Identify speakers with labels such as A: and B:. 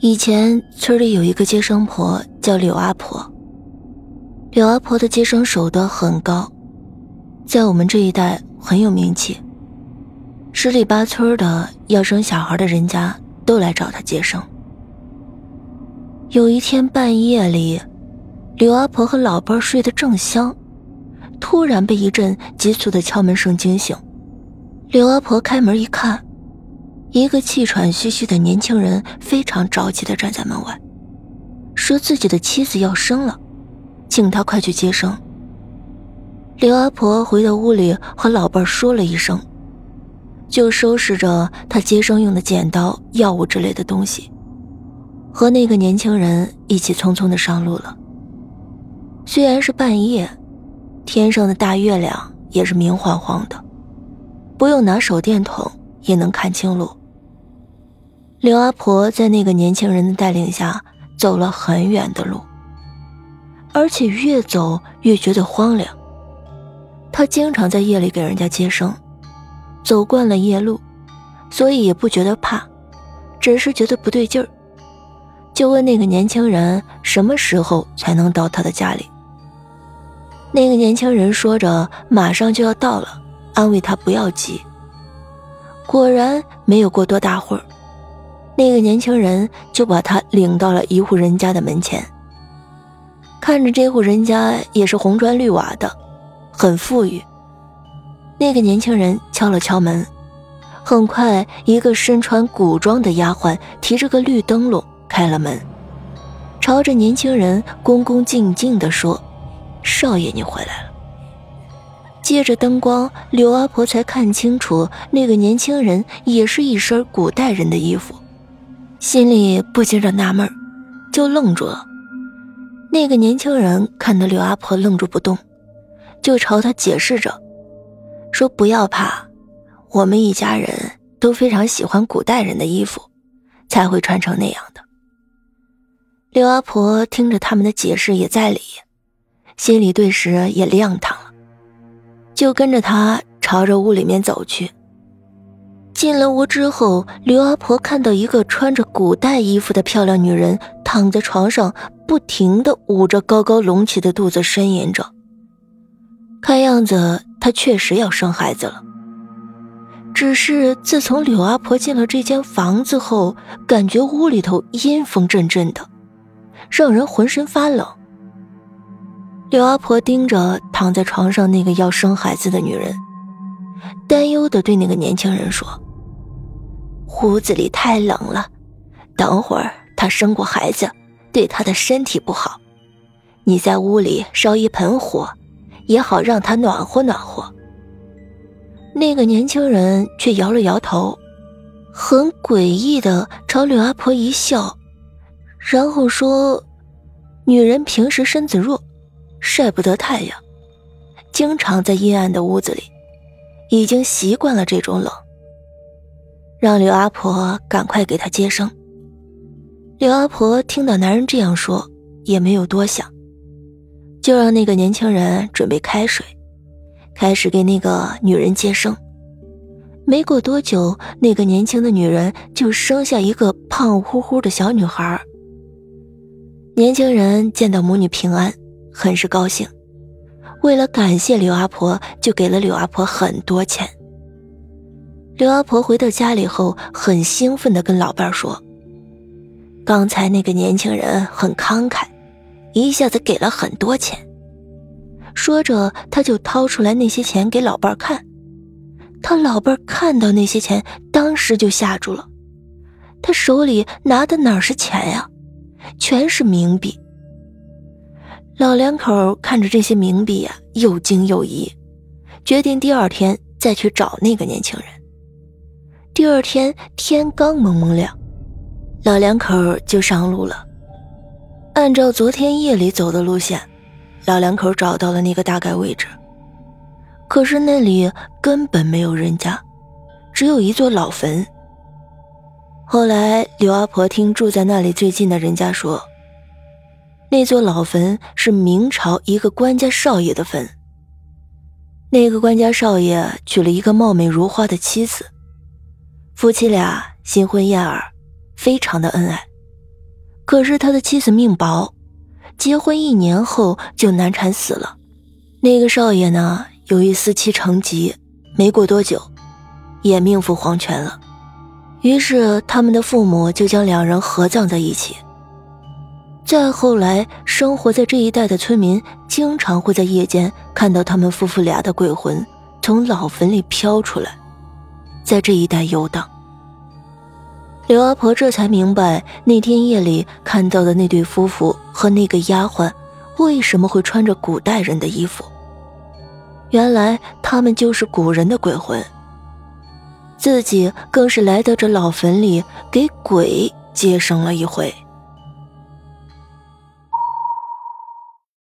A: 以前村里有一个接生婆叫柳阿婆。柳阿婆的接生手段很高，在我们这一带很有名气。十里八村的要生小孩的人家都来找她接生。有一天半夜里，柳阿婆和老伴睡得正香，突然被一阵急促的敲门声惊醒。柳阿婆开门一看，一个气喘吁吁的年轻人非常着急地站在门外，说自己的妻子要生了，请他快去接生。刘阿婆回到屋里和老伴说了一声，就收拾着她接生用的剪刀、药物之类的东西，和那个年轻人一起匆匆的上路了。虽然是半夜，天上的大月亮也是明晃晃的。不用拿手电筒也能看清路。刘阿婆在那个年轻人的带领下走了很远的路，而且越走越觉得荒凉。她经常在夜里给人家接生，走惯了夜路，所以也不觉得怕，只是觉得不对劲儿，就问那个年轻人什么时候才能到他的家里。那个年轻人说着马上就要到了。安慰他不要急。果然没有过多大会儿，那个年轻人就把他领到了一户人家的门前。看着这户人家也是红砖绿瓦的，很富裕。那个年轻人敲了敲门，很快一个身穿古装的丫鬟提着个绿灯笼开了门，朝着年轻人恭恭敬敬地说：“少爷，你回来了。”借着灯光，刘阿婆才看清楚，那个年轻人也是一身古代人的衣服，心里不禁着纳闷就愣住了。那个年轻人看到刘阿婆愣住不动，就朝他解释着，说：“不要怕，我们一家人都非常喜欢古代人的衣服，才会穿成那样的。”刘阿婆听着他们的解释也在理，心里顿时也亮堂了。就跟着他朝着屋里面走去。进了屋之后，刘阿婆看到一个穿着古代衣服的漂亮女人躺在床上，不停的捂着高高隆起的肚子呻吟着。看样子她确实要生孩子了。只是自从柳阿婆进了这间房子后，感觉屋里头阴风阵阵的，让人浑身发冷。刘阿婆盯着躺在床上那个要生孩子的女人，担忧的对那个年轻人说：“屋子里太冷了，等会儿她生过孩子，对她的身体不好。你在屋里烧一盆火，也好让她暖和暖和。”那个年轻人却摇了摇头，很诡异的朝刘阿婆一笑，然后说：“女人平时身子弱。”晒不得太阳，经常在阴暗的屋子里，已经习惯了这种冷。让刘阿婆赶快给他接生。刘阿婆听到男人这样说，也没有多想，就让那个年轻人准备开水，开始给那个女人接生。没过多久，那个年轻的女人就生下一个胖乎乎的小女孩。年轻人见到母女平安。很是高兴，为了感谢刘阿婆，就给了刘阿婆很多钱。刘阿婆回到家里后，很兴奋地跟老伴说：“刚才那个年轻人很慷慨，一下子给了很多钱。”说着，他就掏出来那些钱给老伴看。他老伴看到那些钱，当时就吓住了。他手里拿的哪是钱呀，全是冥币。老两口看着这些冥币呀，又惊又疑，决定第二天再去找那个年轻人。第二天天刚蒙蒙亮，老两口就上路了。按照昨天夜里走的路线，老两口找到了那个大概位置。可是那里根本没有人家，只有一座老坟。后来刘阿婆听住在那里最近的人家说。那座老坟是明朝一个官家少爷的坟。那个官家少爷娶了一个貌美如花的妻子，夫妻俩新婚燕尔，非常的恩爱。可是他的妻子命薄，结婚一年后就难产死了。那个少爷呢，由于思妻成疾，没过多久，也命赴黄泉了。于是他们的父母就将两人合葬在一起。再后来，生活在这一带的村民经常会在夜间看到他们夫妇俩的鬼魂从老坟里飘出来，在这一带游荡。刘阿婆这才明白，那天夜里看到的那对夫妇和那个丫鬟为什么会穿着古代人的衣服。原来他们就是古人的鬼魂。自己更是来到这老坟里，给鬼接生了一回。